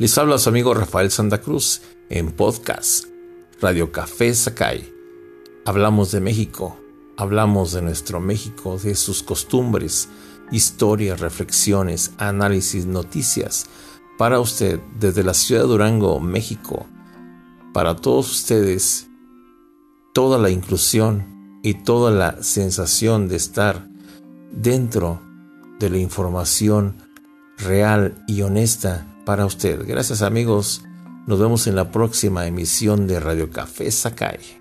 Les habla su amigo Rafael Santa Cruz en podcast Radio Café Sakai. Hablamos de México, hablamos de nuestro México, de sus costumbres, historias, reflexiones, análisis, noticias. Para usted, desde la ciudad de Durango, México, para todos ustedes, toda la inclusión y toda la sensación de estar dentro de la información real y honesta para usted. Gracias amigos, nos vemos en la próxima emisión de Radio Café Sakai.